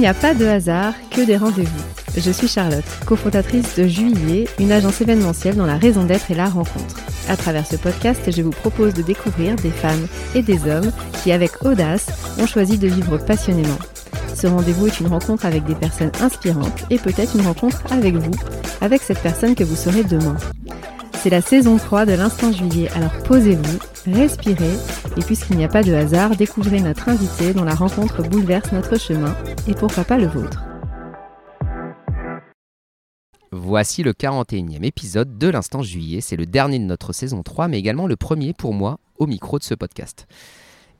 n'y a pas de hasard, que des rendez-vous. Je suis Charlotte, cofondatrice de Juillet, une agence événementielle dont la raison d'être est la rencontre. À travers ce podcast, je vous propose de découvrir des femmes et des hommes qui, avec audace, ont choisi de vivre passionnément. Ce rendez-vous est une rencontre avec des personnes inspirantes et peut-être une rencontre avec vous, avec cette personne que vous serez demain. C'est la saison 3 de l'Instant Juillet, alors posez-vous, respirez, et puisqu'il n'y a pas de hasard, découvrez notre invité dont la rencontre bouleverse notre chemin, et pourquoi pas le vôtre. Voici le 41e épisode de l'Instant Juillet, c'est le dernier de notre saison 3, mais également le premier pour moi au micro de ce podcast.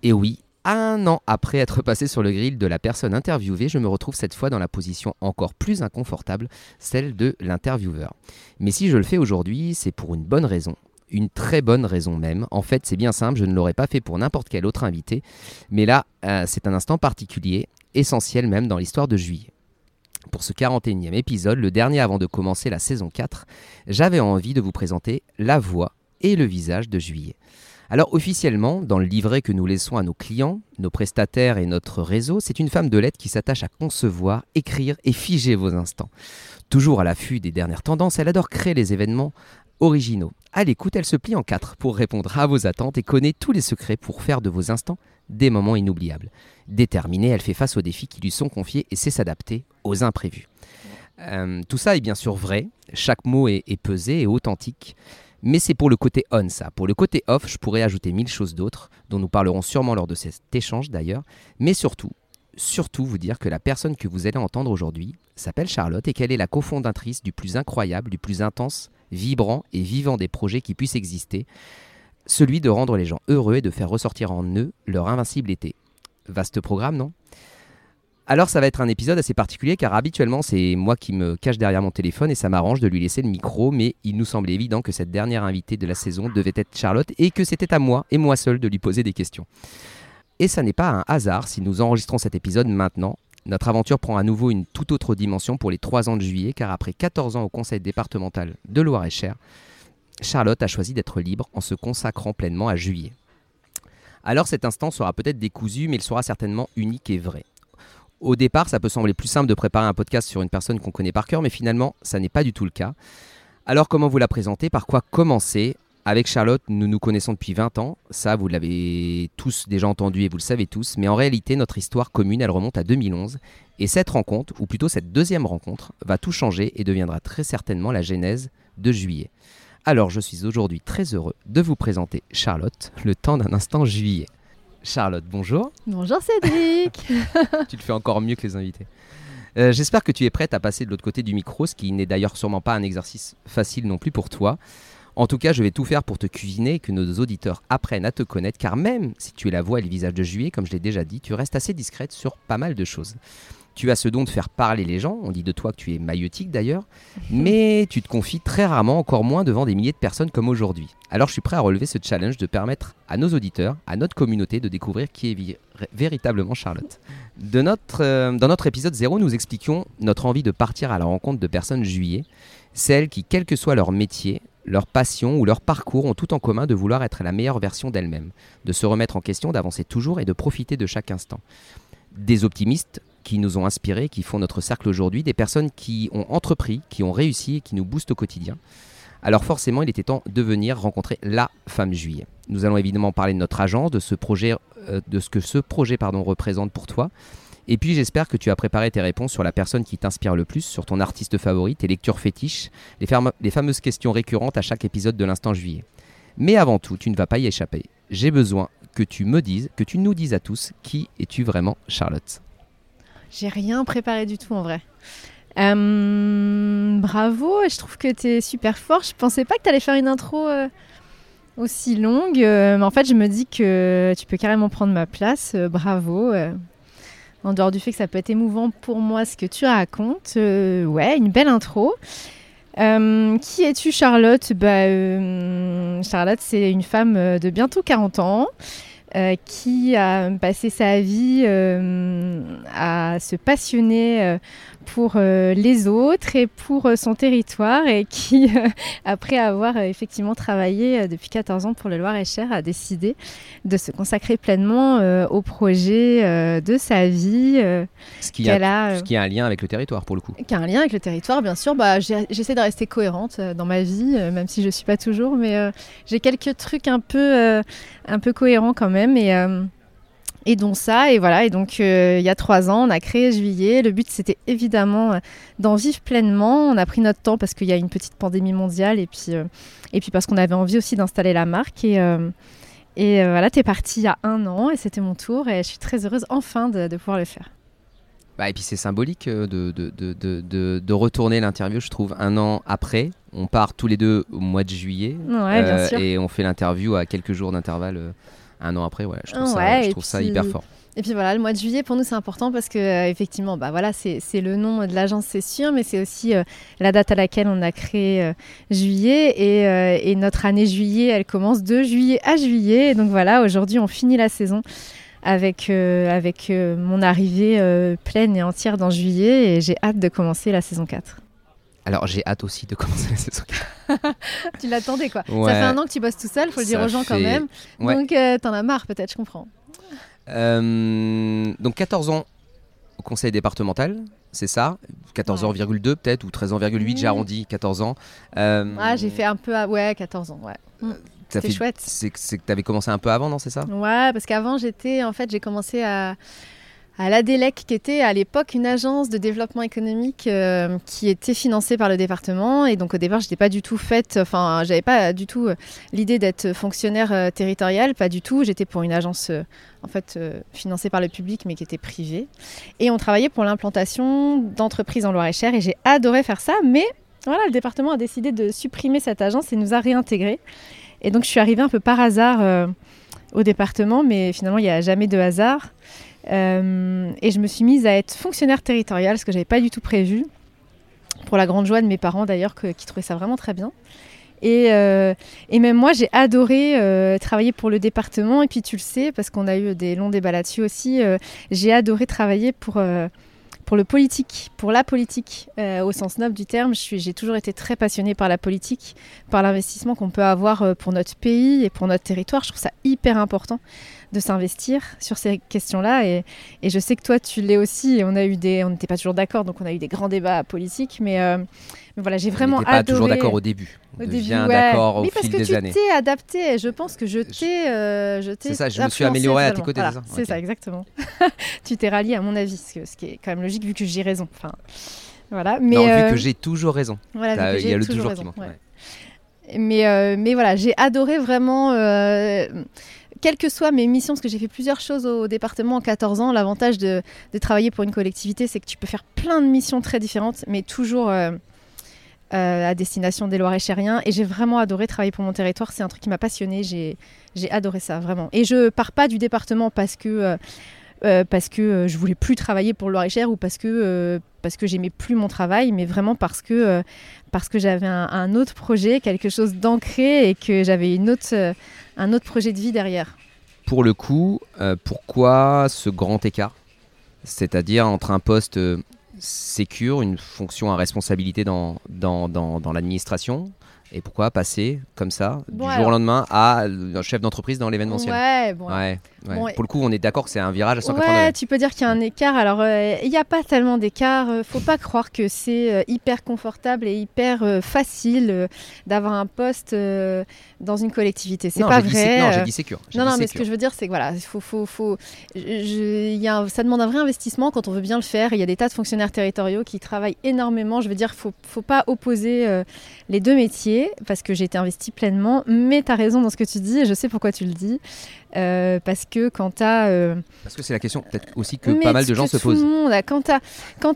Et oui, un an après être passé sur le grill de la personne interviewée, je me retrouve cette fois dans la position encore plus inconfortable, celle de l'intervieweur. Mais si je le fais aujourd'hui, c'est pour une bonne raison. Une très bonne raison même. En fait, c'est bien simple, je ne l'aurais pas fait pour n'importe quel autre invité. Mais là, euh, c'est un instant particulier, essentiel même dans l'histoire de juillet. Pour ce 41e épisode, le dernier avant de commencer la saison 4, j'avais envie de vous présenter la voix et le visage de juillet. Alors officiellement, dans le livret que nous laissons à nos clients, nos prestataires et notre réseau, c'est une femme de lettres qui s'attache à concevoir, écrire et figer vos instants. Toujours à l'affût des dernières tendances, elle adore créer les événements originaux. À l'écoute, elle se plie en quatre pour répondre à vos attentes et connaît tous les secrets pour faire de vos instants des moments inoubliables. Déterminée, elle fait face aux défis qui lui sont confiés et sait s'adapter aux imprévus. Euh, tout ça est bien sûr vrai, chaque mot est pesé et authentique. Mais c'est pour le côté on ça. Pour le côté off, je pourrais ajouter mille choses d'autres, dont nous parlerons sûrement lors de cet échange d'ailleurs. Mais surtout, surtout vous dire que la personne que vous allez entendre aujourd'hui s'appelle Charlotte et qu'elle est la cofondatrice du plus incroyable, du plus intense, vibrant et vivant des projets qui puissent exister, celui de rendre les gens heureux et de faire ressortir en eux leur invincible été. Vaste programme, non? Alors ça va être un épisode assez particulier car habituellement c'est moi qui me cache derrière mon téléphone et ça m'arrange de lui laisser le micro mais il nous semblait évident que cette dernière invitée de la saison devait être Charlotte et que c'était à moi et moi seul de lui poser des questions. Et ça n'est pas un hasard si nous enregistrons cet épisode maintenant. Notre aventure prend à nouveau une toute autre dimension pour les 3 ans de juillet car après 14 ans au conseil départemental de Loire-et-Cher, Charlotte a choisi d'être libre en se consacrant pleinement à juillet. Alors cet instant sera peut-être décousu mais il sera certainement unique et vrai. Au départ, ça peut sembler plus simple de préparer un podcast sur une personne qu'on connaît par cœur, mais finalement, ça n'est pas du tout le cas. Alors, comment vous la présenter Par quoi commencer? Avec Charlotte, nous nous connaissons depuis 20 ans, ça vous l'avez tous déjà entendu et vous le savez tous, mais en réalité notre histoire commune elle remonte à 2011 et cette rencontre, ou plutôt cette deuxième rencontre, va tout changer et deviendra très certainement la genèse de juillet. Alors je suis aujourd'hui très heureux de vous présenter Charlotte, le temps d'un instant juillet. Charlotte, bonjour. Bonjour Cédric. tu le fais encore mieux que les invités. Euh, j'espère que tu es prête à passer de l'autre côté du micro, ce qui n'est d'ailleurs sûrement pas un exercice facile non plus pour toi. En tout cas, je vais tout faire pour te cuisiner et que nos auditeurs apprennent à te connaître, car même si tu es la voix et le visage de Juillet, comme je l'ai déjà dit, tu restes assez discrète sur pas mal de choses. Tu as ce don de faire parler les gens, on dit de toi que tu es maïotique d'ailleurs, mais tu te confies très rarement, encore moins devant des milliers de personnes comme aujourd'hui. Alors je suis prêt à relever ce challenge de permettre à nos auditeurs, à notre communauté de découvrir qui est véritablement Charlotte. De notre, euh, dans notre épisode 0, nous expliquions notre envie de partir à la rencontre de personnes juillet, celles qui, quel que soit leur métier, leur passion ou leur parcours ont tout en commun de vouloir être la meilleure version d'elles-mêmes, de se remettre en question, d'avancer toujours et de profiter de chaque instant. Des optimistes qui nous ont inspirés, qui font notre cercle aujourd'hui, des personnes qui ont entrepris, qui ont réussi et qui nous boostent au quotidien. Alors forcément, il était temps de venir rencontrer la femme juillet. Nous allons évidemment parler de notre agence, de ce projet, euh, de ce que ce projet pardon, représente pour toi. Et puis j'espère que tu as préparé tes réponses sur la personne qui t'inspire le plus, sur ton artiste favori, tes lectures fétiches, les, les fameuses questions récurrentes à chaque épisode de l'instant juillet. Mais avant tout, tu ne vas pas y échapper. J'ai besoin que tu me dises, que tu nous dises à tous qui es-tu vraiment Charlotte? J'ai rien préparé du tout en vrai. Euh, bravo, je trouve que tu es super fort. Je pensais pas que tu allais faire une intro euh, aussi longue. Euh, mais en fait, je me dis que tu peux carrément prendre ma place. bravo. en dehors du fait que ça peut être émouvant pour moi ce que tu racontes. ouais, une belle intro. qui es-tu Charlotte? Bah, Charlotte, c'est une femme de bientôt 40 ans. Euh, qui a passé sa vie euh, à se passionner euh, pour les autres et pour son territoire et qui, après avoir effectivement travaillé depuis 14 ans pour le Loir-et-Cher, a décidé de se consacrer pleinement au projet de sa vie. ce, qui a, ce qui a un lien avec le territoire pour le coup. Qui a un lien avec le territoire, bien sûr. Bah, J'essaie de rester cohérente dans ma vie, même si je ne suis pas toujours, mais j'ai quelques trucs un peu, un peu cohérents quand même. Et, et dont ça, et voilà, et donc euh, il y a trois ans, on a créé Juillet. Le but c'était évidemment euh, d'en vivre pleinement. On a pris notre temps parce qu'il y a une petite pandémie mondiale et puis, euh, et puis parce qu'on avait envie aussi d'installer la marque. Et, et voilà, t'es parti il y a un an et c'était mon tour et je suis très heureuse enfin de, pouvoir le faire. Bah, et puis c'est symbolique de, de, de, de retourner l'interview, je trouve, un an après. On part tous les deux au mois de juillet ouais, bien sûr. et on fait l'interview à quelques jours d'intervalle un an après, ouais, je trouve, ça, je trouve ça, hyper fort. Et puis voilà, le mois de juillet pour nous c'est important parce que euh, effectivement, bah voilà, c'est le nom de l'agence, c'est sûr, mais c'est aussi euh, la date à laquelle on a créé euh, juillet et, et, notre année juillet, elle commence de juillet à juillet. Et donc voilà, aujourd'hui on finit la saison avec avec mon arrivée pleine et entière dans juillet et j'ai hâte de commencer la saison 4. Alors j'ai hâte aussi de commencer la saison 4. tu l'attendais quoi. Ça fait un an que tu bosses tout seul, faut le dire aux gens quand même. Donc euh, t'en as marre peut-être, je comprends. Euh, donc 14 ans au conseil départemental, c'est ça? 14 ans, peut-être, ou 13 ans, 8, j'ai arrondi 14 ans. Euh, ah, j'ai fait un peu, à... ouais, 14 ans, ouais. Mm. C'était chouette. C'est que tu avais commencé un peu avant, non, c'est ça? Ouais, parce qu'avant, j'étais, en fait, j'ai commencé à à l'ADELEC, qui était à l'époque une agence de développement économique euh, qui était financée par le département. Et donc au départ, je n'étais pas du tout faite, enfin, j'avais pas du tout euh, l'idée d'être fonctionnaire euh, territorial, pas du tout. J'étais pour une agence en fait financée par le public, mais qui était privée. Et on travaillait pour l'implantation d'entreprises en Loire-et-Cher. Et j'ai adoré faire ça, mais voilà, le département a décidé de supprimer cette agence et nous a réintégrés. Et donc je suis arrivée un peu par hasard au département, mais finalement il n'y a jamais de hasard. Euh, et je me suis mise à être fonctionnaire territoriale, ce que j'avais pas du tout prévu. Pour la grande joie de mes parents d'ailleurs, qui trouvaient ça vraiment très bien. Et, euh, même moi, j'ai adoré euh, travailler pour le département. Et puis tu le sais, parce qu'on a eu des longs débats là-dessus aussi, j'ai adoré travailler pour, pour le politique, pour la politique, au sens noble du terme. J'ai toujours été très passionnée par la politique, par l'investissement qu'on peut avoir pour notre pays et pour notre territoire. Je trouve ça hyper important de s'investir sur ces questions-là. Et, et, je sais que toi, tu l'es aussi. Et on a eu des, on n'était pas toujours d'accord, donc on a eu des grands débats politiques. Mais, euh, mais voilà, j'ai vraiment on pas toujours d'accord au début. On au devient d'accord au fil des années. parce que tu t'es adapté. Je pense que je t'ai, euh, je C'est ça. Je me suis amélioré à tes côtés. c'est ça, exactement. tu t'es rallié à mon avis, ce, ce qui est quand même logique vu que j'ai raison. Enfin, voilà. Mais non, vu euh, que j'ai toujours raison. Voilà, il y a le toujours, qui manque. Mais, mais voilà, j'ai adoré vraiment quelles que soient mes missions, parce que j'ai fait plusieurs choses au département en 14 ans, l'avantage de, travailler pour une collectivité, c'est que tu peux faire plein de missions très différentes, mais toujours euh, euh, à destination des Loiret-Chériens. Et j'ai vraiment adoré travailler pour mon territoire. C'est un truc qui m'a passionné. J'ai adoré ça, vraiment. Et je pars pas du département parce que. Euh, parce que je voulais plus travailler pour le Loir-et-Cher ou parce que parce que j'aimais plus mon travail, mais vraiment parce que parce que j'avais un, autre projet, quelque chose d'ancré et que j'avais une autre un autre projet de vie derrière. Pour le coup, euh, pourquoi ce grand écart? C'est-à-dire entre un poste euh, sécure, une fonction à responsabilité dans, dans, dans l'administration, et pourquoi passer comme ça, du jour au lendemain, à un chef d'entreprise dans l'événementiel? Ouais, bon, ouais, Pour le coup, on est d'accord que c'est un virage à 180 Ouais, tu peux dire qu'il y a un écart. Alors, euh, il n'y a pas tellement d'écart. Euh, faut pas croire que c'est euh, hyper confortable et hyper facile d'avoir un poste dans une collectivité. C'est pas vrai. Non, j'ai dit sécure. Non, non, mais ce que je veux dire, c'est que voilà, faut, faut, faut, y a ça demande un vrai investissement quand on veut bien le faire. Il y a des tas de fonctionnaires territoriaux qui travaillent énormément. Je veux dire, faut, faut pas opposer les deux métiers parce que j'ai été investie pleinement. Mais tu as raison dans ce que tu dis et je sais pourquoi tu le dis. Euh, parce que quand tu as. Euh, parce que c'est la question peut-être aussi que pas mal de gens se posent. quand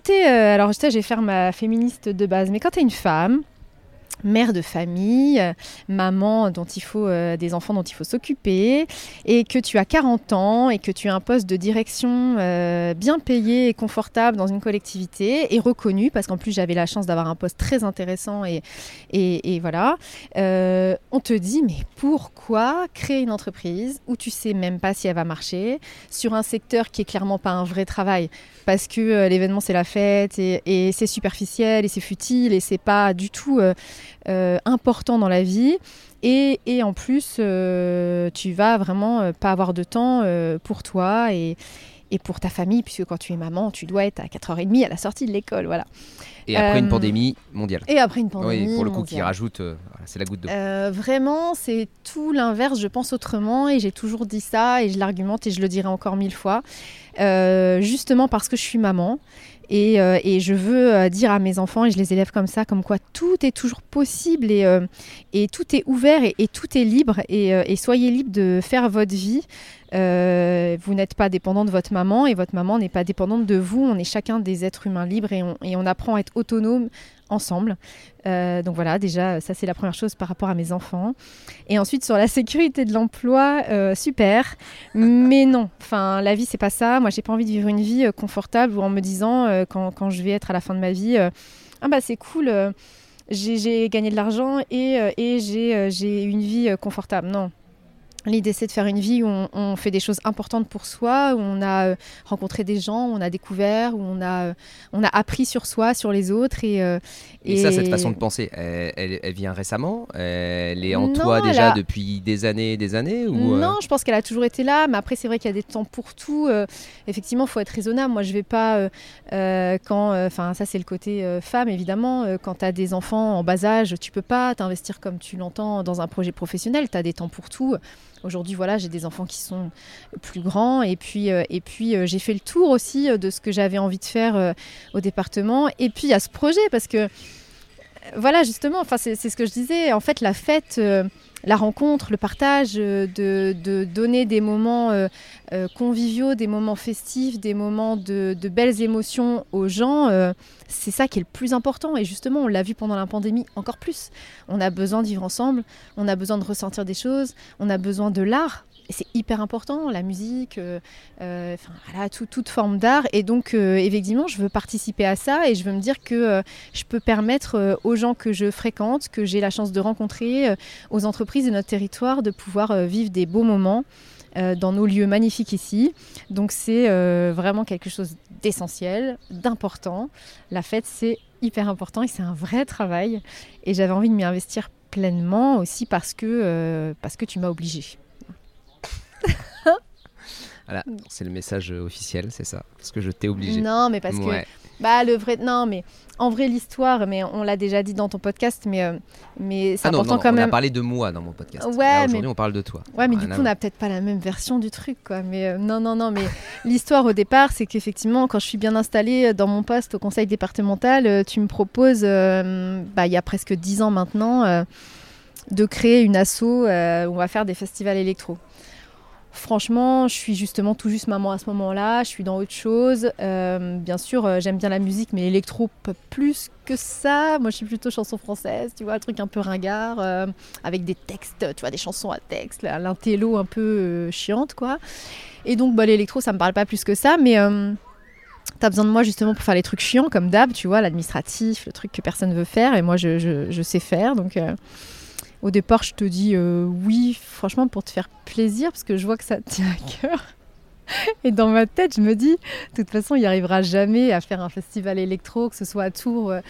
tu es. Euh, alors, je sais, je vais faire ma féministe de base, mais quand tu es une femme mère de famille, maman dont il faut euh, des enfants dont il faut s'occuper et que tu as 40 ans et que tu as un poste de direction euh, bien payé et confortable dans une collectivité et reconnu parce qu'en plus j'avais la chance d'avoir un poste très intéressant et, voilà euh, on te dit mais pourquoi créer une entreprise où tu sais même pas si elle va marcher sur un secteur qui est clairement pas un vrai travail? Parce que l'événement c'est la fête et, et c'est superficiel et c'est futile et c'est pas du tout euh, important dans la vie. Et, en plus, euh, tu vas vraiment euh, pas avoir de temps pour toi et, et pour ta famille, puisque quand tu es maman, tu dois être à 4h30 à la sortie de l'école. Voilà. Et après une pandémie mondiale. Et après une pandémie. Oui, pour le coup, qui rajoute, c'est la goutte d'eau. vraiment, c'est tout l'inverse. Je pense autrement et j'ai toujours dit ça et je l'argumente et je le dirai encore mille fois. justement parce que je suis maman euh, et, je veux euh, dire à mes enfants, et je les élève comme ça, comme quoi tout est toujours possible et, euh, et tout est ouvert et, tout est libre. Et, soyez libre de faire votre vie. Vous n'êtes pas dépendant de votre maman et votre maman n'est pas dépendante de vous. On est chacun des êtres humains libres et on, apprend à être autonome ensemble. Euh, donc voilà, déjà, ça c'est la première chose par rapport à mes enfants. Et ensuite sur la sécurité de l'emploi, euh, super. Mais non, enfin la vie c'est pas ça. Moi j'ai pas envie de vivre une vie euh, confortable ou en me disant quand, quand, je vais être à la fin de ma vie, ah bah c'est cool. j'ai gagné de l'argent et, et j'ai une vie confortable. Non, L'idée, c'est de faire une vie où on, fait des choses importantes pour soi, où on a euh, rencontré des gens, où on a découvert, où on a, euh, on a appris sur soi, sur les autres. Et, euh, et, ça, cette façon de penser, elle, vient récemment? Elle est en toi déjà depuis des années des années ou Non, je pense qu'elle a toujours été là, mais après, c'est vrai qu'il y a des temps pour tout. effectivement, il faut être raisonnable. Moi, je vais pas, quand, enfin, ça, c'est le côté femme, évidemment. quand tu as des enfants en bas âge, tu peux pas t'investir comme tu l'entends dans un projet professionnel. Tu as des temps pour tout. Aujourd'hui, voilà, j'ai des enfants qui sont plus grands et puis, euh, et puis euh, j'ai fait le tour aussi euh, de ce que j'avais envie de faire au département. Et puis a ce projet parce que, voilà, justement, enfin, c'est ce que je disais. En fait, la fête la rencontre, le partage, de, donner des moments conviviaux, des moments festifs, des moments de, belles émotions aux gens, c'est ça qui est le plus important. Et justement, on l'a vu pendant la pandémie encore plus. On a besoin de vivre ensemble, on a besoin de ressentir des choses, on a besoin de l'art. C'est hyper important, la musique, euh, euh, voilà, toute forme d'art. Et donc, euh, effectivement, je veux participer à ça et je veux me dire que je peux permettre aux gens que je fréquente, que j'ai la chance de rencontrer, aux entreprises de notre territoire, de pouvoir vivre des beaux moments dans nos lieux magnifiques ici. Donc c'est vraiment quelque chose d'essentiel, d'important. La fête, c'est hyper important et c'est un vrai travail. Et j'avais envie de m'y investir pleinement aussi parce que, parce que tu m'as obligé. voilà, c'est le message officiel, c'est ça. Parce que je t'ai obligé. Non, mais parce que bah, le vrai. Non, mais en vrai, l'histoire, mais on l'a déjà dit dans ton podcast, mais, euh, mais c'est ah important quand même. On a parlé de moi dans mon podcast. Ouais, Aujourd'hui, on parle de toi. Ouais, mais du coup, on n'a peut-être pas la même version du truc, quoi. Mais euh, non, non, non, mais l'histoire au départ, c'est qu'effectivement, quand je suis bien installée dans mon poste au conseil départemental, euh, tu me proposes, bah, il y a presque dix ans maintenant, de créer une asso où on va faire des festivals électro. Franchement, je suis justement tout juste maman à ce moment-là, je suis dans autre chose. Euh, bien sûr, euh, j'aime bien la musique, mais électro, pas plus que ça. Moi, je suis plutôt chanson française, tu vois, un truc un peu ringard, euh, avec des textes, tu vois, des chansons à texte, l'intello un peu chiante, quoi. Et donc, bah, l'électro, ça me parle pas plus que ça, mais t'as besoin de moi justement pour faire les trucs chiants, comme d'hab, tu vois, l'administratif, le truc que personne veut faire, et moi, je, je sais faire, donc au départ, je te dis euh, oui, franchement, pour te faire plaisir, parce que je vois que ça te tient à cœur. Et dans ma tête, je me dis, de toute façon, il n'y arrivera jamais à faire un festival électro, que ce soit à Tours euh,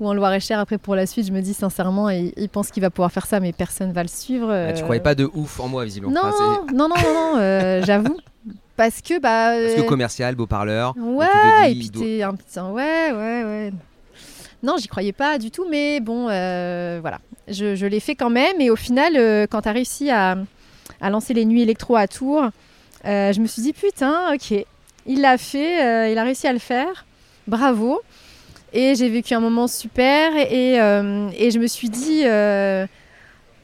ou en Loire-et-Cher. Après, pour la suite, je me dis sincèrement, il, pense qu'il va pouvoir faire ça, mais personne ne va le suivre. Tu ah, tu croyais pas de ouf en moi, visiblement. Non, non, non, non, non, euh, j'avoue. Parce que, bah. Parce que commercial, beau parleur. Ouais, et puis t'es un petit. Ouais, ouais, ouais. Non, j'y croyais pas du tout, mais bon, voilà je, l'ai fait quand même. Et au final, euh, quand tu as réussi à, lancer les nuits électro à Tours, euh, je me suis dit, putain, ok, il l'a fait, euh, il a réussi à le faire. Bravo. Et j'ai vécu un moment super. Et, et je me suis dit,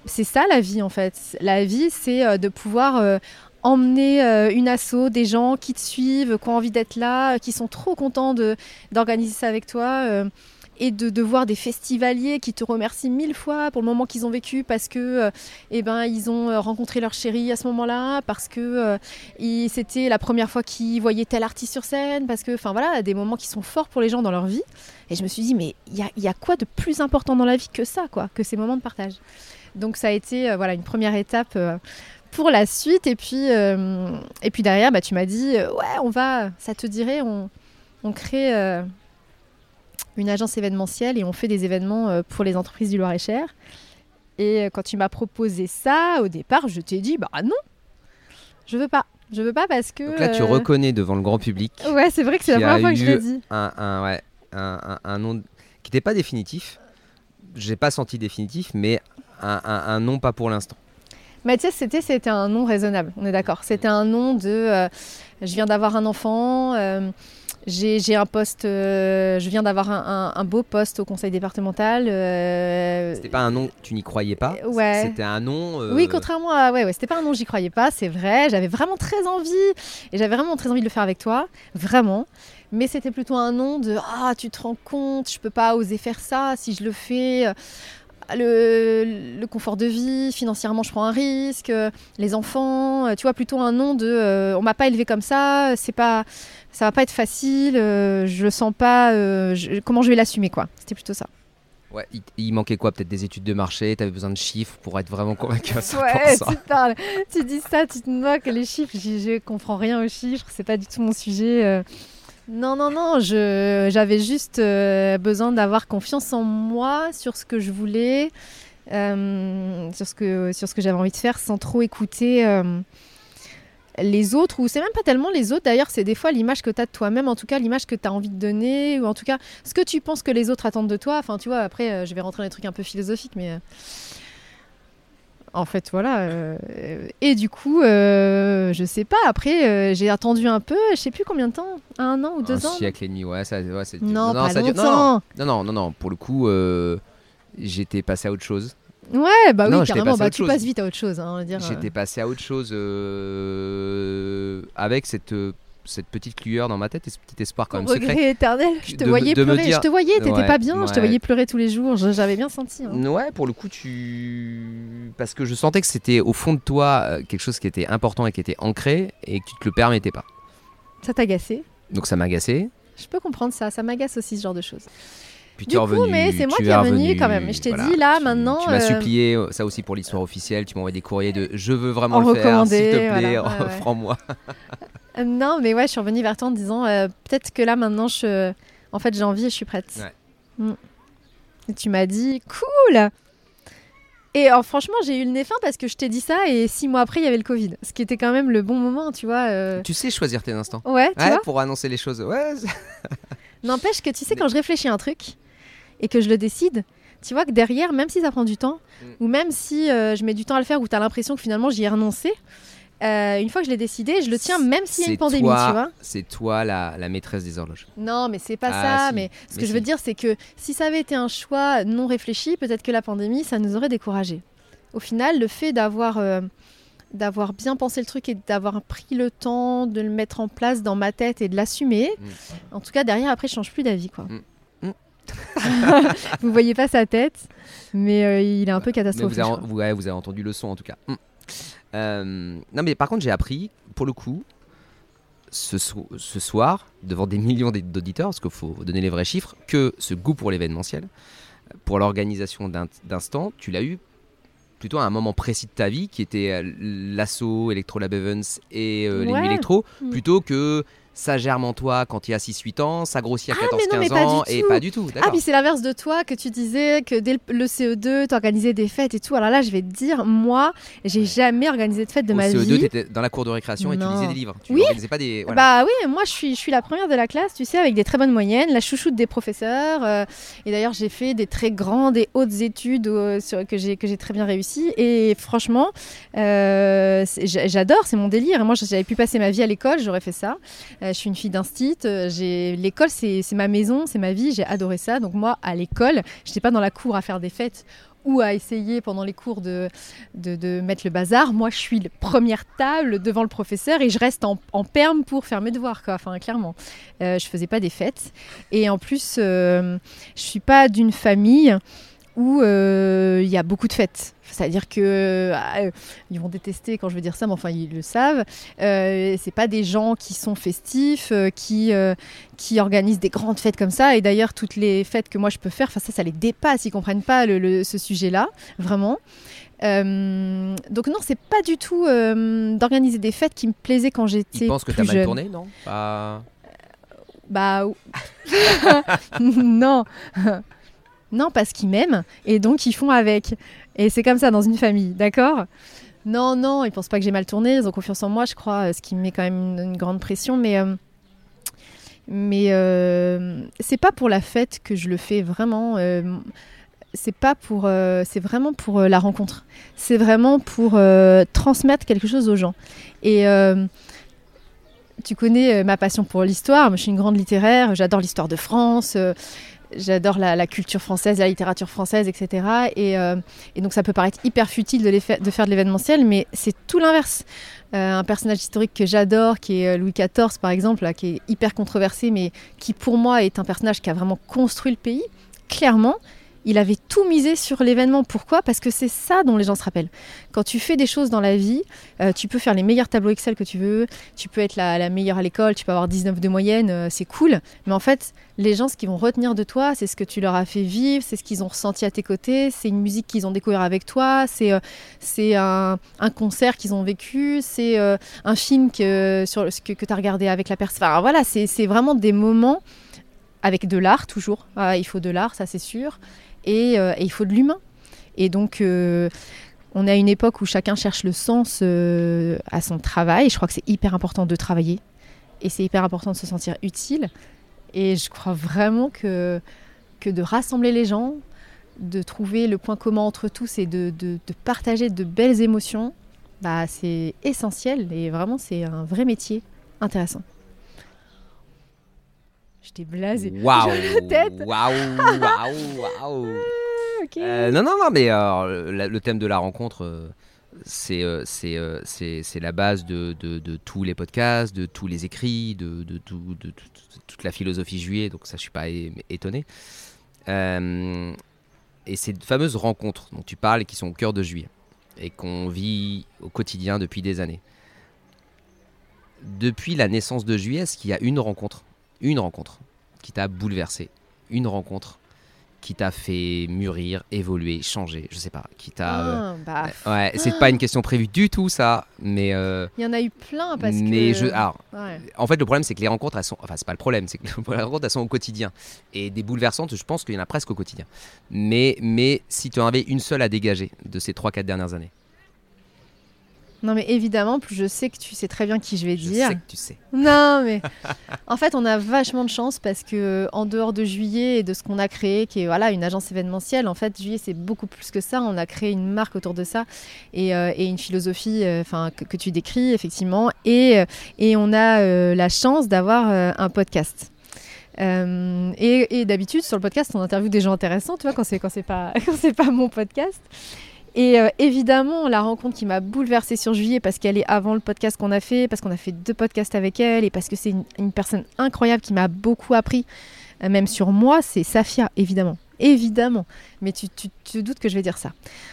c'est ça la vie en fait. La vie, c'est de pouvoir emmener une asso, des gens qui te suivent, qui ont envie d'être là, qui sont trop contents d'organiser ça avec toi et de, voir des festivaliers qui te remercient mille fois pour le moment qu'ils ont vécu parce que euh, eh ben, ils ont euh, rencontré leur chérie à ce moment-là, parce que euh, c'était la première fois qu'ils voyaient tel artiste sur scène, parce que, enfin voilà, des moments qui sont forts pour les gens dans leur vie. Et je me suis dit, mais il y a, quoi de plus important dans la vie que ça, quoi, que ces moments de partage? Donc ça a été euh, voilà, une première étape. pour la suite et puis et puis derrière bah, tu m'as dit ouais on va ça te dirait on, on crée une agence événementielle et on fait des événements euh, pour les entreprises du Loir-et-Cher. Et euh, quand tu m'as proposé ça, au départ, je t'ai dit, bah non, je veux pas. Je veux pas parce que... Donc là, tu euh, reconnais devant le grand public Ouais, c'est vrai que c'est la première fois que je l'ai dit. un, un, ouais, un, un- un nom qui n'était pas définitif. J'ai pas senti définitif, mais un, nom pas pour l'instant. Mathias, c'était, c'était un nom raisonnable, on est d'accord. C'était un nom de... euh, je viens d'avoir un enfant, euh, j'ai, un poste... euh, je viens d'avoir un, un- un beau poste au conseil départemental. euh, C'était pas un nom, tu n'y croyais pas? Ouais. C'était un nom. euh, Oui, contrairement à. Ouais, ouais, c'était pas un nom, j'y croyais pas, c'est vrai. J'avais vraiment très envie. Et j'avais vraiment très envie de le faire avec toi. Vraiment. Mais c'était plutôt un nom de Ah, tu te rends compte, je peux pas oser faire ça. Si je le fais. Le, le confort de vie, financièrement je prends un risque, les enfants, tu vois, plutôt un nom de euh, on m'a pas élevé comme ça, c'est pas, ça va pas être facile, euh, je le sens pas, euh, je- comment je vais l'assumer quoi. C'était plutôt ça. Ouais, il, il manquait quoi Peut-être des études de marché, tu avais besoin de chiffres pour être vraiment convaincu à 100%. Ouais, tu parles, tu dis ça, tu te moques, les chiffres, je, je comprends rien aux chiffres, c'est pas du tout mon sujet. euh. Non, non, non, je, j'avais juste euh, besoin d'avoir confiance en moi sur ce que je voulais, euh, sur ce que, sur ce que j'avais envie de faire sans trop écouter les autres, ou c'est même pas tellement les autres d'ailleurs, c'est des fois l'image que tu as de toi-même, en tout cas l'image que tu as envie de donner, ou en tout cas ce que tu penses que les autres attendent de toi. Enfin, tu vois, après, euh, je vais rentrer dans des trucs un peu philosophiques, mais. euh, en fait, voilà. euh, et du coup, je sais pas. Après, j'ai attendu un peu. Je sais plus combien de temps. Un an ou deux un ans. siècle et demi, ouais, ça, ouais, c'est Non, pas ça dure- non, non, non, non, non, pour le coup, j'étais passé à autre chose. Ouais, bah Non, oui, j'étais carrément. Bah, tu chose. passes vite à autre chose. Hein, dire, euh. J'étais passé à autre chose euh, avec cette, euh, cette petite lueur dans ma tête et ce petit espoir quand même secret. regret éternel. Je te De voyais de pleurer. dire- Je te voyais. T'étais Ouais, pas bien. Je te voyais pleurer tous les jours. J'avais bien senti. hein. Ouais, pour le coup, tu. Parce que je sentais que c'était au fond de toi quelque chose qui était important et qui était ancré et que tu te le permettais pas. Ça t'agaçait. Donc ça m'a agacé. Je peux comprendre ça. Ça m'agace aussi ce genre de choses. Puis Du coup, revenu. mais c'est moi qui est revenu quand même. Je t'ai dit, là, tu- maintenant, Tu m'as euh, supplié, euh, ça aussi pour l'histoire officielle. Tu m'envoies des courriers de je veux vraiment En le faire, s'il te plaît, voilà, ouais, offre-moi. Euh, non, mais ouais, je suis revenue vers toi en disant euh, peut-être que là maintenant, je... en fait, j'ai envie et je suis prête. Ouais. Mm. Et tu m'as dit cool. Et alors, franchement, j'ai eu le nez fin parce que je t'ai dit ça et six mois après, il y avait le Covid, ce qui était quand même le bon moment, tu vois. Tu sais choisir tes instants. Ouais, tu Ouais, vois. pour annoncer les choses. Ouais, N'empêche que tu sais, quand je réfléchis à un truc et que je le décide, tu vois que derrière, même si ça prend du temps, Mm. ou même si euh, je mets du temps à le faire, ou tu as l'impression que finalement j'y ai renoncé, euh, une fois que je l'ai décidé, je le tiens même s'il y a une pandémie, toi- tu vois. C'est toi la, la maîtresse des horloges. Non, mais c'est pas Ah, ça. si. Mais ce Mais que je veux dire, c'est que si ça avait été un choix non réfléchi, peut-être que la pandémie, ça nous aurait découragés. Au final, le fait d'avoir euh, d'avoir bien pensé le truc et d'avoir pris le temps de le mettre en place dans ma tête et de l'assumer, Mm. en tout cas, derrière, après, je change plus d'avis, quoi. Mm. Vous voyez pas sa tête, mais euh, il est un peu catastrophique. vous, avez, je crois. vous- ouais, vous avez entendu le son en tout cas. Mm. Euh, non mais par contre j'ai appris, pour le coup, ce, so- ce soir, devant des millions d'aud- d'auditeurs, parce qu'il faut donner les vrais chiffres, que ce goût pour l'événementiel, pour l'organisation d'instants, tu l'as eu plutôt à un moment précis de ta vie, qui était euh, l'assaut, Electro Lab Events et euh, les nuits électro, Mm. plutôt que ça germe en toi quand il y a 6-8 ans, ça grossit à Ah, mais non, mais 14-15 pas ans, et pas du tout. Ah, puis c'est l'inverse de toi que tu disais que dès le, le CE2, tu organisais des fêtes et tout. Alors là, je vais te dire, moi, j'ai Ouais. jamais organisé de fête de Au ma CE2, vie. tu étais dans la cour de récréation et tu lisais des livres. Tu Oui. pas des. voilà. Bah oui, moi je suis, je suis la première de la classe, tu sais, avec des très bonnes moyennes, la chouchoute des professeurs. euh, et d'ailleurs, j'ai fait des très grandes et hautes études euh, sur- que j'ai très bien réussi. Et franchement, euh, j'adore, c'est mon délire. Moi, j'avais pu passer ma vie à l'école, j'aurais fait ça. Euh, je suis une fille d'instit. euh, L'école, c'est ma maison, c'est ma vie. J'ai adoré ça. Donc moi, à l'école, j'étais pas dans la cour à faire des fêtes. ou à essayer pendant les cours de, de, mettre le bazar. Moi, je suis la première table devant le professeur et je reste en, en perme pour faire mes devoirs, quoi. Enfin, clairement. Euh, je faisais pas des fêtes. Et en plus, euh, je suis pas d'une famille où euh, il y a beaucoup de fêtes. C'est-à-dire que ah, ils vont détester quand je veux dire ça, mais enfin ils le savent. Euh, c'est pas des gens qui sont festifs, euh, qui euh, qui organisent des grandes fêtes comme ça. Et d'ailleurs toutes les fêtes que moi je peux faire, enfin ça, ça les dépasse. Ils comprennent pas le, ce sujet-là, vraiment. donc non, c'est pas du tout d'organiser des fêtes qui me plaisaient quand j'étais plus jeune. Je pense que t'as mal tourné, non? Bah, bah non. Non, parce qu'ils m'aiment et donc ils font avec. Et c'est comme ça dans une famille, d'accord? Non, non, ils pensent pas que j'ai mal tourné, ils ont confiance en moi, je crois, ce qui me met quand même une, grande pression. Mais, euh, mais euh, c'est pas pour la fête que je le fais vraiment. Euh, c'est pas pour, c'est vraiment pour la rencontre. C'est vraiment pour transmettre quelque chose aux gens. Et tu connais ma passion pour l'histoire. Je suis une grande littéraire. J'adore l'histoire de France. J'adore la, culture française, la littérature française, etc. Euh, et, donc ça peut paraître hyper futile de, faire de l'événementiel, mais c'est tout l'inverse. Euh, un personnage historique que j'adore, qui est euh, Louis XIV par exemple, qui est hyper controversé, mais qui pour moi est un personnage qui a vraiment construit le pays, clairement il avait tout misé sur l'événement. Pourquoi? Parce que c'est ça dont les gens se rappellent. Quand tu fais des choses dans la vie, euh, tu peux faire les meilleurs tableaux Excel que tu veux, tu peux être la, meilleure à l'école, tu peux avoir 19 de moyenne, euh, c'est cool. Mais en fait, les gens, ce qu'ils vont retenir de toi, c'est ce que tu leur as fait vivre, c'est ce qu'ils ont ressenti à tes côtés, c'est une musique qu'ils ont découvert avec toi, c'est euh, un, concert qu'ils ont vécu, c'est un film que, que, tu as regardé avec la personne. Voilà, c'est vraiment des moments avec de l'art toujours. Ah, il faut de l'art, ça c'est sûr. Euh, et, il faut de l'humain. Et donc, euh, on a une époque où chacun cherche le sens euh, à son travail. Je crois que c'est hyper important de travailler et c'est hyper important de se sentir utile. Et je crois vraiment que, que de rassembler les gens, de trouver le point commun entre tous et de, de, partager de belles émotions, bah, c'est essentiel et vraiment c'est un vrai métier intéressant. Je t'ai blasé. Waouh Waouh Waouh Waouh euh, Non, non, non, mais le thème de la rencontre, euh, c'est euh, c'est la base de, de, de, tous les podcasts, de tous les écrits, de, de, toute la philosophie juillet, donc ça, je suis pas étonné. et ces fameuses rencontres dont tu parles et qui sont au cœur de juillet et qu'on vit au quotidien depuis des années. Depuis la naissance de juillet, est-ce qu'il y a une rencontre une rencontre qui t'a bouleversé, une rencontre qui t'a fait mûrir, évoluer, changer, je sais pas, qui t'a. Ah, euh, bah, ouais, c'est pas une question prévue du tout ça, mais. Euh, Il y en a eu plein parce mais que. Je, alors, en fait, le problème c'est que les rencontres, elles sont, enfin c'est pas le problème, c'est que les rencontres elles sont au quotidien et des bouleversantes, je pense qu'il y en a presque au quotidien. Mais mais si tu en avais une seule à dégager de ces 3-4 dernières années. Non, mais évidemment, plus je sais que tu sais très bien qui je vais dire. Je sais que tu sais. Non, mais en fait, on a vachement de chance parce que en dehors de juillet et de ce qu'on a créé, qui est voilà une agence événementielle, en fait, juillet c'est beaucoup plus que ça. On a créé une marque autour de ça et, euh, une philosophie, euh, enfin que, tu décris effectivement, et, euh, et on a la chance d'avoir un podcast. et, d'habitude sur le podcast on interviewe des gens intéressants tu vois quand c'est quand c'est pas quand c'est pas mon podcast et euh, évidemment, la rencontre qui m'a bouleversée sur Juillet parce qu'elle est avant le podcast qu'on a fait, parce qu'on a fait deux podcasts avec elle et parce que c'est une, personne incroyable qui m'a beaucoup appris, euh, même sur moi, c'est Safia, évidemment. Évidemment, mais tu, te doutes que je vais dire ça.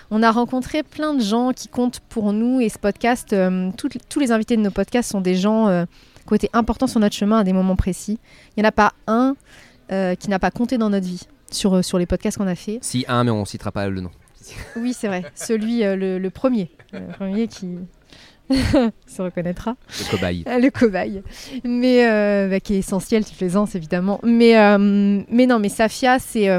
On a rencontré plein de gens qui comptent pour nous et ce podcast, euh, tous les invités de nos podcasts sont des gens qui ont été importants sur notre chemin à des moments précis. Il n'y en a pas un qui n'a pas compté dans notre vie sur, sur les podcasts qu'on a fait. Si, un, mais on ne citera pas le nom. Oui, c'est vrai. Celui, euh, le, premier. Le premier qui se reconnaîtra. Le cobaye. Euh, le cobaye. Mais euh, bah, qui est essentiel, tu évidemment. Mais, mais non, mais Safia, c'est.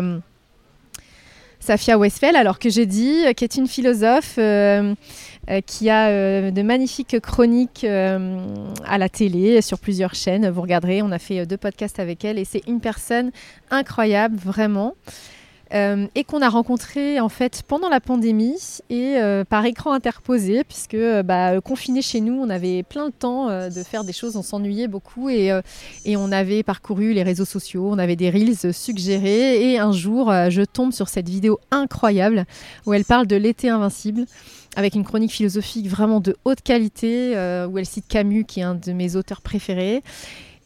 Safia Westphal, alors que j'ai dit, qui est une philosophe qui a de magnifiques chroniques à la télé sur plusieurs chaînes. Vous regarderez, on a fait deux podcasts avec elle et c'est une personne incroyable, vraiment. Euh, et qu'on a rencontré en fait pendant la pandémie et euh, par écran interposé, puisque bah, confiné chez nous, on avait plein de temps de faire des choses, on s'ennuyait beaucoup et, et, on avait parcouru les réseaux sociaux, on avait des reels suggérés et un jour, je tombe sur cette vidéo incroyable où elle parle de l'été invincible avec une chronique philosophique vraiment de haute qualité, où elle cite Camus, qui est un de mes auteurs préférés.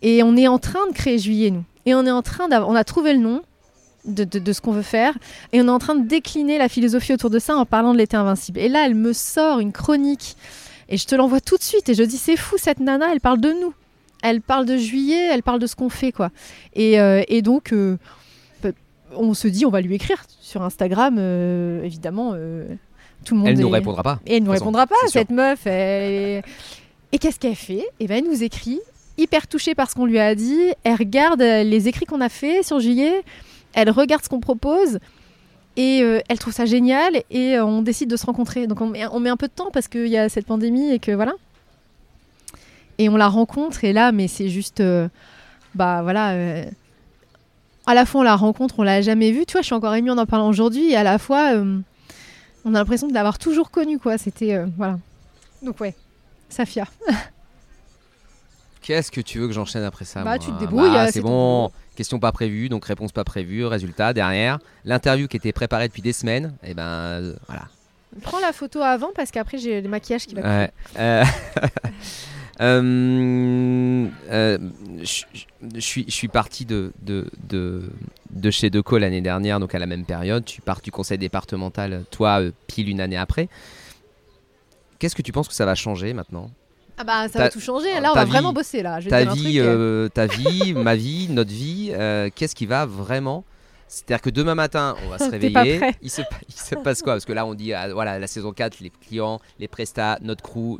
Et on est en train de créer Juillet, nous. Et on est en train on a trouvé le nom de, de, ce qu'on veut faire, et on est en train de décliner la philosophie autour de ça en parlant de l'été invincible. Et là, elle me sort une chronique, et je te l'envoie tout de suite, et je dis c'est fou cette nana, elle parle de nous, elle parle de Juillet, elle parle de ce qu'on fait, quoi. Et, euh, et donc, euh, on se dit, on va lui écrire sur Instagram, euh, évidemment. tout le monde elle ne nous répondra pas. Et elle ne nous répondra pas, cette meuf. Et qu'est-ce qu'elle fait? Eh ben, elle nous écrit hyper touchée par ce qu'on lui a dit. Elle regarde les écrits qu'on a fait sur Juillet. Elle regarde ce qu'on propose. Et euh, elle trouve ça génial. Et euh, on décide de se rencontrer. Donc on met, un peu de temps parce qu'il y a cette pandémie et que voilà. Et on la rencontre. Et là, mais c'est juste. Euh, bah voilà. à la fois, on la rencontre, on l'a jamais vue. Tu vois, je suis encore émue en en parlant aujourd'hui. Et à la fois, on a l'impression de l'avoir toujours connue, quoi. C'était. voilà. Donc ouais, Safia. Qu'est-ce que tu veux que j'enchaîne après ça Bah, tu te débrouilles. Bah, c'est bon. Question pas prévue, donc réponse pas prévue. Résultat derrière. L'interview qui était préparée depuis des semaines, et eh ben euh, voilà. Prends la photo avant parce qu'après j'ai le maquillage qui va. Ouais. Euh, euh, je suis parti de, de, de, de chez Deco l'année dernière, donc à la même période. Tu pars du conseil départemental, toi, pile une année après. Qu'est-ce que tu penses que ça va changer maintenant? Ah bah ça va tout changer. Là, on va vraiment bosser là. ta, vie, euh, ta vie, ma vie, notre vie, euh, qu'est-ce qui va vraiment? C'est-à-dire que demain matin, on va se réveiller. Il se, il se, passe quoi? Parce que là, on dit, ah, voilà, la saison 4, les clients, les prestats, notre crew,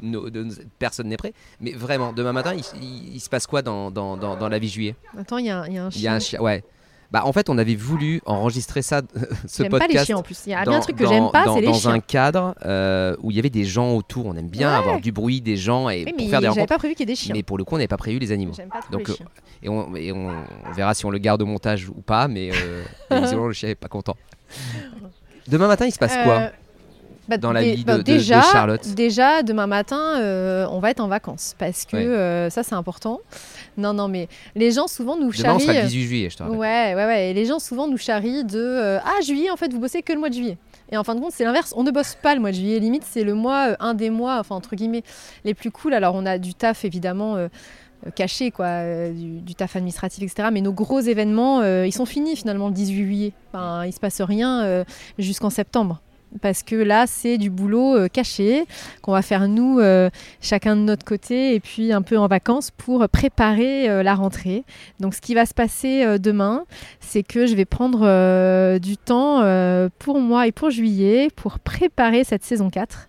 personne n'est prêt. Mais vraiment, demain matin, il, se passe quoi dans, dans, dans, la vie juillet? Attends, il y, a un chien. Il y a un chien, ouais. Bah, en fait, on avait voulu enregistrer ça, ce podcast. pas les chiens en plus. Il y a bien un truc que j'aime pas, c'est les chiens. Dans un cadre euh, où il y avait des gens autour. On aime bien avoir du bruit, des gens et pour faire des rencontres. pas prévu qu'il y ait des chiens. Mais pour le coup, on n'avait pas prévu les animaux. Pas Donc, les chiens. et, on, et on, verra si on le garde au montage ou pas. Mais euh, le chien n'est pas content. Demain matin, il se passe quoi? Euh, bah, dans la vie bah, de, Charlotte Déjà, demain matin, euh, on va être en vacances parce que euh, ça, c'est important. Non, non, mais les gens souvent nous charrient. Demain, on sera le 18 juillet, je te rappelle. Ouais, ouais, ouais. Et les gens souvent nous charrient de euh, Ah, juillet, en fait, vous bossez que le mois de juillet. Et en fin de compte, c'est l'inverse. On ne bosse pas le mois de juillet. Limite, c'est le mois, un des mois, enfin, entre guillemets, les plus cool. Alors, on a du taf, évidemment. caché quoi du, taf administratif etc mais nos gros événements ils sont finis finalement le 18 juillet enfin, il se passe rien jusqu'en septembre parce que là, c'est du boulot euh, caché qu'on va faire nous, euh, chacun de notre côté, et puis un peu en vacances pour préparer euh, la rentrée. Donc, ce qui va se passer demain, c'est que je vais prendre du temps pour moi et pour juillet pour préparer cette saison 4.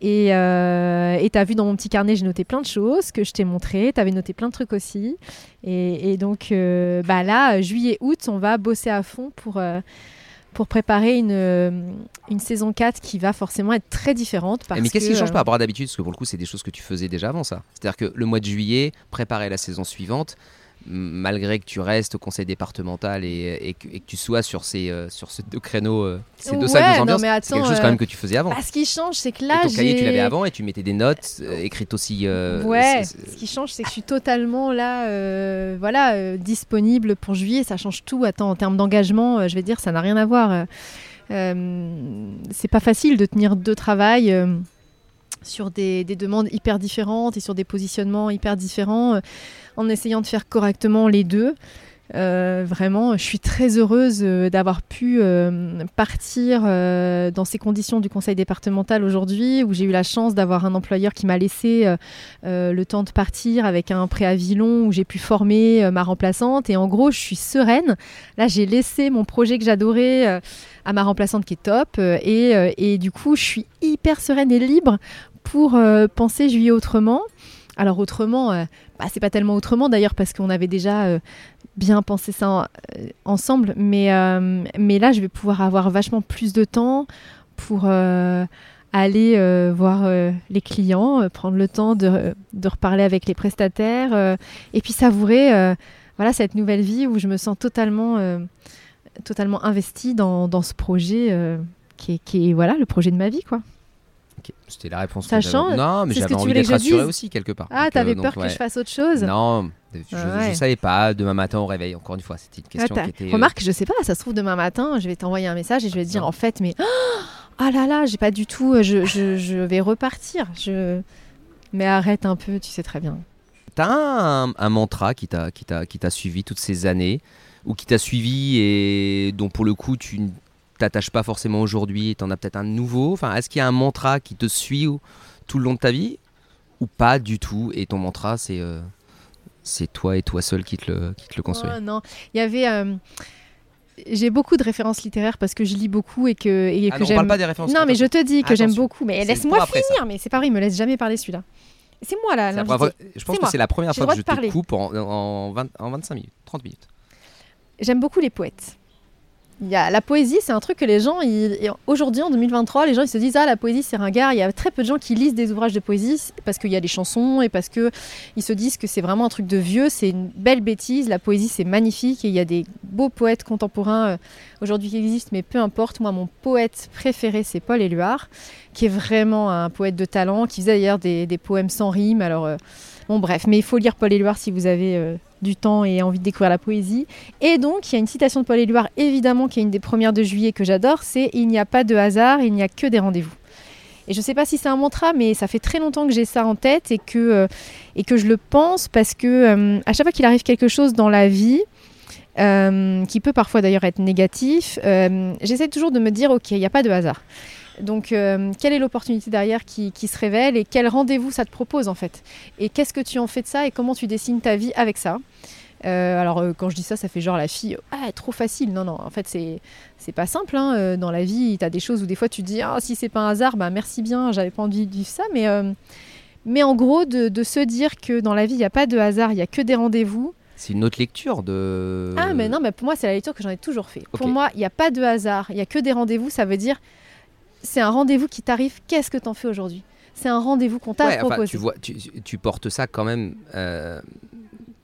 Et tu as vu dans mon petit carnet, j'ai noté plein de choses que je t'ai montré. Tu avais noté plein de trucs aussi. Et, donc, bah là, juillet-août, on va bosser à fond pour pour préparer une, euh, une saison 4 qui va forcément être très différente. Parce mais qu'est-ce qui change par rapport à d'habitude? Parce que pour le coup, c'est des choses que tu faisais déjà avant ça. C'est-à-dire que le mois de juillet, préparer la saison suivante, malgré que tu restes au conseil départemental et, que, tu sois sur ces, euh, sur ces deux créneaux, euh, ces deux salles, deux ambiances, c'est quelque chose quand même que tu faisais avant. Bah, ce qui change, c'est que là, et ton cahier, tu l'avais avant et tu mettais des notes écrites aussi. ouais, ce qui change, c'est que je suis totalement là, voilà, disponible pour juillet. Ça change tout. Attends, en termes d'engagement, je vais dire, ça n'a rien à voir. c'est pas facile de tenir deux travails sur des, demandes hyper différentes et sur des positionnements hyper différents, euh, en essayant de faire correctement les deux. Euh, vraiment, je suis très heureuse euh, d'avoir pu partir dans ces conditions du conseil départemental aujourd'hui, où j'ai eu la chance d'avoir un employeur qui m'a laissé le temps de partir avec un préavis long, où j'ai pu former ma remplaçante. Et en gros, je suis sereine. Là, j'ai laissé mon projet que j'adorais à ma remplaçante qui est top. et, et, du coup, je suis hyper sereine et libre pour euh, penser juillet autrement. Alors autrement, euh, bah, c'est pas tellement autrement d'ailleurs parce qu'on avait déjà euh, bien pensé ça ensemble, mais, là je vais pouvoir avoir vachement plus de temps pour aller voir les clients, prendre le temps de, de, reparler avec les prestataires et puis savourer voilà, cette nouvelle vie où je me sens totalement totalement investie dans, ce projet euh, qui, est, qui est voilà le projet de ma vie quoi. C'était la réponse. Ça que Non, mais j'avais envie d'être rassuré aussi quelque part. Ah, t'avais euh, peur que je fasse autre chose Non, je, ouais. je savais pas. Demain matin au réveil, encore une fois, c'était une question t'as- qui était. euh, Remarque, je sais pas, ça se trouve demain matin, je vais t'envoyer un message et je vais te dire Non. en fait, mais ah là là, j'ai pas du tout, euh, je, je, je vais repartir. Je... Mais arrête un peu, tu sais très bien. T'as un, un mantra qui t'a qui t'a qui t'a suivi toutes ces années ou qui t'a suivi et dont pour le coup tu t'attaches pas forcément aujourd'hui et t'en as peut-être un nouveau. Enfin, est-ce qu'il y a un mantra qui te suit ou- tout le long de ta vie ou pas du tout? Et ton mantra c'est euh, c'est toi et toi seul qui te le qui te le construit. Oh, non, il y avait. euh, J'ai beaucoup de références littéraires parce que je lis beaucoup et que, et Ah que non, on parle pas des références. Non, mais je te dis que j'aime beaucoup. Mais laisse-moi ça. finir. Mais c'est pas vrai, il me laisse jamais parler celui-là. C'est moi là. La fois- je pense que c'est la première fois que je te coupe en, en, 20 en 25 minutes, 30 minutes. J'aime beaucoup les poètes. Y a la poésie, c'est un truc que les gens, aujourd'hui en 2023, les gens ils se disent ah la poésie c'est ringard. Il y a très peu de gens qui lisent des ouvrages de poésie parce qu'il y a des chansons et parce que ils se disent que c'est vraiment un truc de vieux. C'est une belle bêtise. La poésie c'est magnifique et il y a des beaux poètes contemporains euh, aujourd'hui qui existent, mais peu importe. Moi mon poète préféré c'est Paul Éluard, qui est vraiment un poète de talent, qui faisait d'ailleurs des, des poèmes sans rime. Alors euh, bon bref, mais il faut lire Paul Éluard si vous avez euh, du temps et envie de découvrir la poésie. Et donc, il y a une citation de Paul Éluard, évidemment, qui est une des premières de juillet que j'adore, c'est « Il n'y a pas de hasard, il n'y a que des rendez-vous ». Et je ne sais pas si c'est un mantra, mais ça fait très longtemps que j'ai ça en tête et que, euh, et que je le pense parce que euh, à chaque fois qu'il arrive quelque chose dans la vie, euh, qui peut parfois d'ailleurs être négatif, j'essaie toujours de me dire, ok, il n'y a pas de hasard. Donc, euh, quelle est l'opportunité derrière qui, qui se révèle et quel rendez-vous ça te propose en fait? Et qu'est-ce que tu en fais de ça et comment tu dessines ta vie avec ça? Euh, alors euh, quand je dis ça, ça fait genre la fille, ah trop facile. Non non, en fait c'est c'est pas simple. hein. Euh, Dans la vie, tu as des choses où des fois tu te dis ah si c'est pas un hasard, bah merci bien, j'avais pas envie de vivre ça. Mais mais en gros de, de se dire que dans la vie il n'y a pas de hasard, il y a que des rendez-vous. C'est une autre lecture de. Ah mais non, mais pour moi c'est la lecture que j'en ai toujours fait. Pour moi il n'y a pas de hasard, il y a que des rendez-vous. Ça veut dire c'est un rendez-vous qui t'arrive. Qu'est-ce que t'en fais aujourd'hui? C'est un rendez-vous qu'on t'a Ouais, enfin, proposé. tu vois, tu, tu portes ça quand même. euh,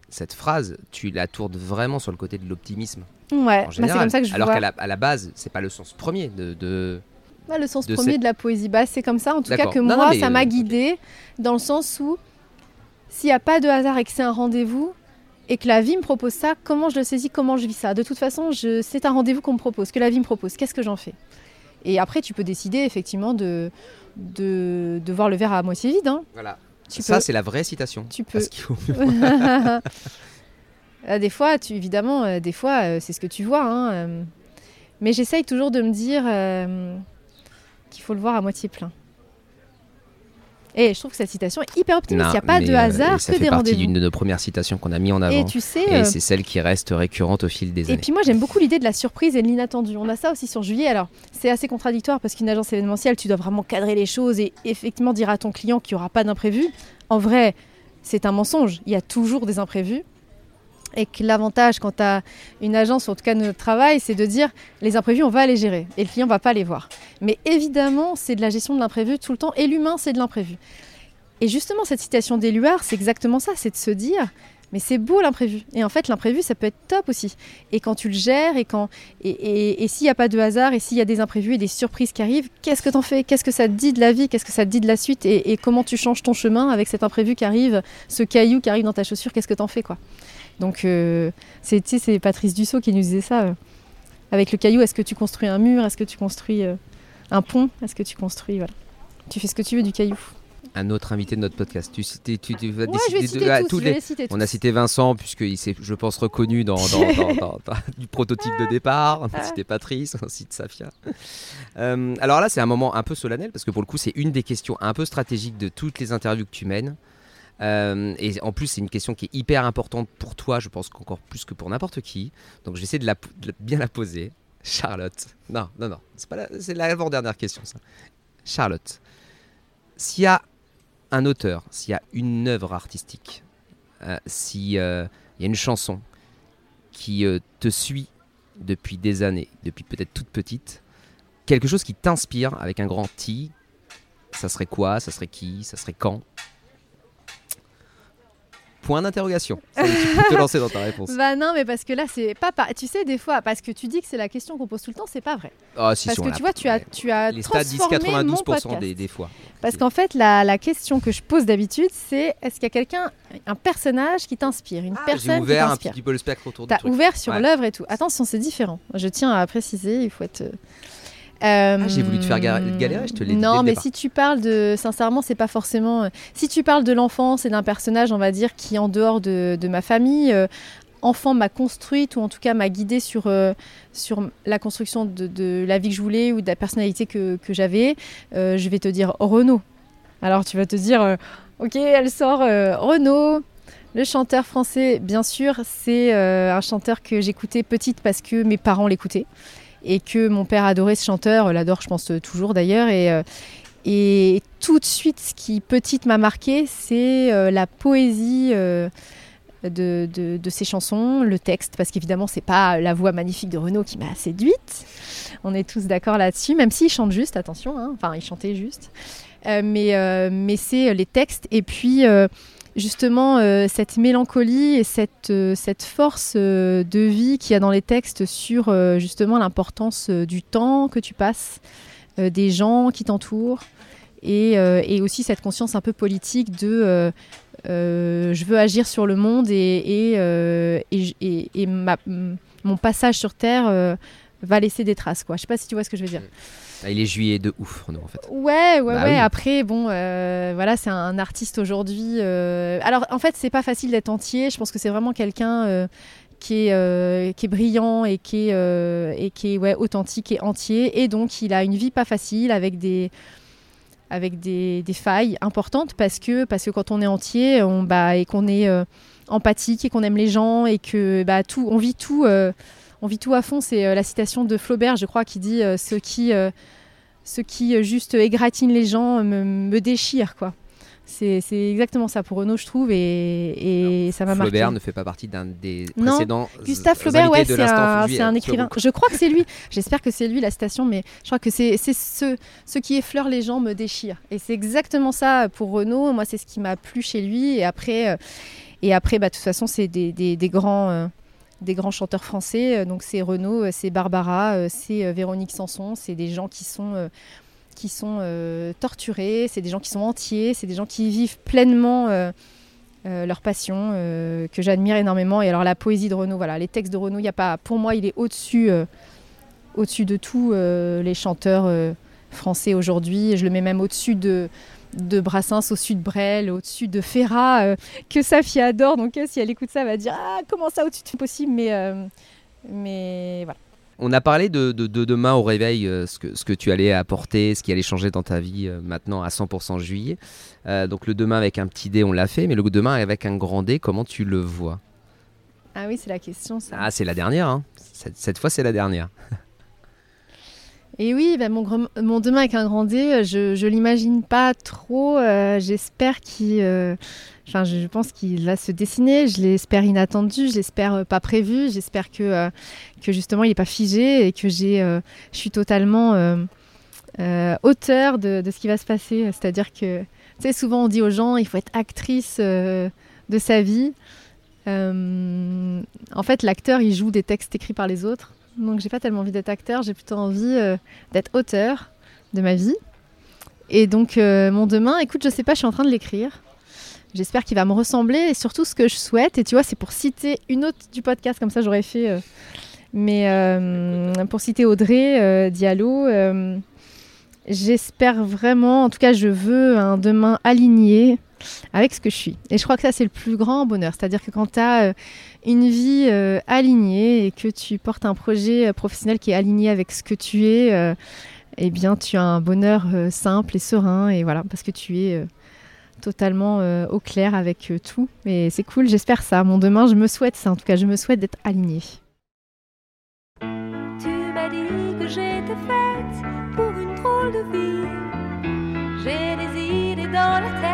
cette phrase, tu la tournes vraiment sur le côté de l'optimisme Ouais, bah, c'est comme ça que je Alors qu'à la, à la base, c'est pas le sens premier de. de- Ouais, le sens de premier cette- de la poésie, bah, c'est comme ça. En tout cas, que Non, moi, ça euh, m'a ok. guidée dans le sens où s'il n'y a pas de hasard et que c'est un rendez-vous et que la vie me propose ça, comment je le saisis, comment je vis ça? De toute façon, je... c'est un rendez-vous qu'on me propose, que la vie me propose. Qu'est-ce que j'en fais? Et après, tu peux décider effectivement de, de, de voir le verre à moitié vide. hein. Voilà. Tu ça, peux. c'est la vraie citation. Tu peux. Euh, des fois, tu, évidemment, euh, des fois, euh, c'est ce que tu vois. hein, euh. mais j'essaye toujours de me dire qu'il faut le voir à moitié plein. Et je trouve que cette citation est hyper optimiste. Il n'y a pas de euh, hasard, et ça que fait des partie d'une de nos premières citations qu'on a mis en avant. Et tu sais, Et euh, c'est celle qui reste récurrente au fil des et années. puis moi j'aime beaucoup l'idée de la surprise et de l'inattendu. On a ça aussi sur Juillet. Alors c'est assez contradictoire parce qu'une agence événementielle, tu dois vraiment cadrer les choses et effectivement dire à ton client qu'il n'y aura pas d'imprévu. En vrai, c'est un mensonge. Il y a toujours des imprévus. Et que l'avantage quand tu as une agence, en tout cas notre travail, c'est de dire les imprévus, on va les gérer et le client va pas les voir. Mais évidemment, c'est de la gestion de l'imprévu tout le temps et l'humain, c'est de l'imprévu. Et justement, cette citation d'Éluard, c'est exactement ça c'est de se dire mais c'est beau l'imprévu. Et en fait, l'imprévu, ça peut être top aussi. Et quand tu le gères, et, quand, et- et s'il n'y a pas de hasard, et s'il y a des imprévus et des surprises qui arrivent, qu'est-ce que t'en fais? Qu'est-ce que ça te dit de la vie? Qu'est-ce que ça te dit de la suite? Et, et comment tu changes ton chemin avec cet imprévu qui arrive, ce caillou qui arrive dans ta chaussure? Qu'est-ce que t'en fais quoi? Donc, euh, c'est Patrice Dussault qui nous disait ça. euh, avec le caillou, est-ce que tu construis un mur? Est-ce que tu construis euh, un pont? Est-ce que tu construis voilà. Tu fais ce que tu veux du caillou. Un autre invité de notre podcast. Tu, tu, tu, Ouais, décider de- ah, tous, tous je les- vais les citer On a cité Vincent, puisqu'il s'est, je pense, reconnu dans, dans- dans- dans- dans- du prototype de départ. On a cité Patrice, on cite Safia. Alors là, c'est un moment un peu solennel, parce que pour le coup, c'est une des questions un peu stratégiques de toutes les interviews que tu mènes. Euh, et en plus, c'est une question qui est hyper importante pour toi, je pense qu'encore plus que pour n'importe qui. Donc, je vais essayer de, bien la poser. Charlotte. Non, non, non. C'est, pas l'avant-dernière question, ça. Charlotte. S'il y a un auteur, s'il y a une œuvre artistique, euh, s'il y a une chanson qui euh, te suit depuis des années, depuis peut-être toute petite, quelque chose qui t'inspire avec un grand T, ça serait quoi? Ça serait qui? Ça serait quand? Point d'interrogation. tu peux te lancer dans ta réponse. Bah non, mais parce que là, c'est pas, pas. Tu sais, des fois, parce que tu dis que c'est la question qu'on pose tout le temps, c'est pas vrai. Ah, si, parce si, que tu vois, tu as, tu as Les transformé mon 92% podcast. des, des fois. Parce qu'en fait, la, la question que je pose d'habitude, c'est est-ce qu'il y a quelqu'un, un personnage qui t'inspire, une Ah, personne qui ouvert un t'inspire? petit peu le spectre autour T'as ouvert sur Ouais. l'œuvre et tout. Attention, c'est différent. Je tiens à préciser, il faut être. euh, Ah, j'ai voulu te faire ga- galérer, je te l'ai dit Non, mais départ. si tu parles de. Sincèrement, c'est pas forcément. euh, Si tu parles de l'enfance et d'un personnage, on va dire, qui en dehors de, de ma famille, euh, enfant m'a construite ou en tout cas m'a guidée sur, euh, sur la construction de, de la vie que je voulais ou de la personnalité que, que j'avais, euh, je vais te dire Renaud. Alors tu vas te dire, euh, ok, elle sort euh, Renaud. Le chanteur français, bien sûr, c'est euh, un chanteur que j'écoutais petite parce que mes parents l'écoutaient et que mon père adorait ce chanteur, l'adore je pense euh, toujours d'ailleurs. Et, euh, et tout de suite, ce qui petite m'a marqué, c'est euh, la poésie euh, de, ses chansons, le texte, parce qu'évidemment, c'est pas la voix magnifique de Renaud qui m'a séduite. On est tous d'accord là-dessus, même s'il chante juste, attention, hein, enfin, il chantait juste. Euh, mais euh, c'est les textes et puis euh, justement euh, cette mélancolie et cette, euh, cette force euh, de vie qu'il y a dans les textes sur justement l'importance du temps que tu passes, des gens qui t'entourent et, et aussi cette conscience un peu politique de je veux agir sur le monde et, et, et, mon passage sur Terre va laisser des traces. Quoi. Je sais pas si tu vois ce que je veux dire. Ah, il est juillet de ouf, Renaud, en fait. Ouais, ouais, Bah ouais. oui. Après, bon, euh, voilà, c'est un artiste aujourd'hui. euh, Alors, en fait, c'est pas facile d'être entier. Je pense que c'est vraiment quelqu'un euh, qui, est, qui est brillant et qui est, et qui est ouais, authentique et entier. Et donc, il a une vie pas facile avec des avec des, des failles importantes parce que, parce que quand on est entier on, bah, et qu'on est empathique et qu'on aime les gens et que bah, tout, on vit tout, on vit tout à fond. C'est euh, la citation de Flaubert, je crois, qui dit euh, ce qui euh, ce qui juste égratigne les gens me, me déchire quoi. C'est exactement ça pour Renaud je trouve et, et ça m'a marqué. Flaubert ne fait pas partie d'un des Non, précédents Gustave Flaubert, ouais, c'est un, écrivain. Je crois que c'est lui. J'espère que c'est lui la citation, mais je crois que c'est ce, ce qui effleure les gens me déchire. Et c'est exactement ça pour Renaud. Moi, c'est ce qui m'a plu chez lui. Et après, et après bah, de toute façon, c'est des, des- des grands. euh, des grands chanteurs français, Euh, donc c'est Renaud, euh, c'est Barbara, euh, c'est Véronique Sanson, c'est des gens qui sont, torturés, c'est des gens qui sont entiers, c'est des gens qui vivent pleinement leur passion, que j'admire énormément. Et alors la poésie de Renaud, voilà, les textes de Renaud, y a pas, pour moi, il est au-dessus, au-dessus de tous les chanteurs français aujourd'hui. Je le mets même au-dessus de de Brassens, au-dessus de Brel, au-dessus de Ferrat, euh, que Safi adore. Donc euh, si elle écoute ça, elle va dire ah comment ça au-dessus de possible, mais euh, mais voilà. On a parlé de, de- de demain au réveil, euh, ce, que, ce que tu allais apporter, ce qui allait changer dans ta vie maintenant à 100% juillet. Donc le demain avec un petit D, on l'a fait, mais le demain avec un grand D, comment tu le vois? Ah oui, c'est la question ça. Ah, c'est la dernière. hein. Cette, cette fois, c'est la dernière. Et oui, ben, mon, mon demain avec un grand D, euh, je, je l'imagine pas trop. euh, J'espère qu'il. euh, pense qu'il va se dessiner. Je l'espère inattendu. Je l'espère pas prévu. J'espère que, justement il n'est pas figé et que je suis totalement auteur de, ce qui va se passer. C'est-à-dire que, tu souvent on dit aux gens, il faut être actrice de sa vie. En fait, l'acteur, il joue des textes écrits par les autres. Donc, j'ai pas tellement envie d'être acteur. J'ai plutôt envie euh, d'être auteur de ma vie. Et donc, euh, mon demain, écoute, je sais pas, je suis en train de l'écrire. J'espère qu'il va me ressembler et surtout ce que je souhaite. Et tu vois, c'est pour citer une autre du podcast, comme ça j'aurais fait. euh, mais pour citer Audrey Diallo, j'espère vraiment, en tout cas, je veux un demain aligné avec ce que je suis. Et je crois que ça, c'est le plus grand bonheur. C'est-à-dire que quand tu as une vie euh, alignée et que tu portes un projet euh, professionnel qui est aligné avec ce que tu es, euh, eh bien, tu as un bonheur euh, simple et serein. Et voilà, parce que tu es euh, totalement euh, au clair avec euh, tout. Et c'est cool, j'espère ça. Mon demain, je me souhaite ça. En tout cas, je me souhaite d'être alignée. Tu m'as dit que j'étais faite pour une drôle de vie. J'ai des idées dans la tête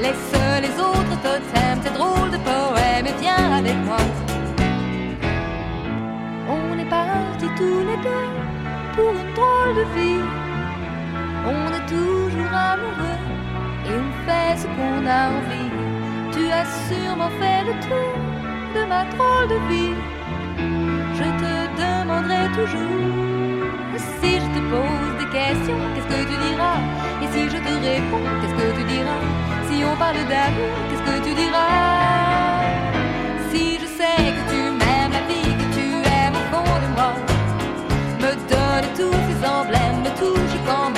Laisse les autres totems, tes drôles de poèmes et viens avec moi. On est partis tous les deux pour une drôle de vie. On est toujours amoureux et on fait ce qu'on a envie. Tu as sûrement fait le tour de ma drôle de vie. Je te demanderai toujours si je te pose qu'est-ce que tu diras? Et si je te réponds, qu'est-ce que tu diras? Si on parle d'amour, qu'est-ce que tu diras? Si je sais que tu m'aimes la vie, que tu aimes au fond de moi, me donne tous ces emblèmes, me touche quand même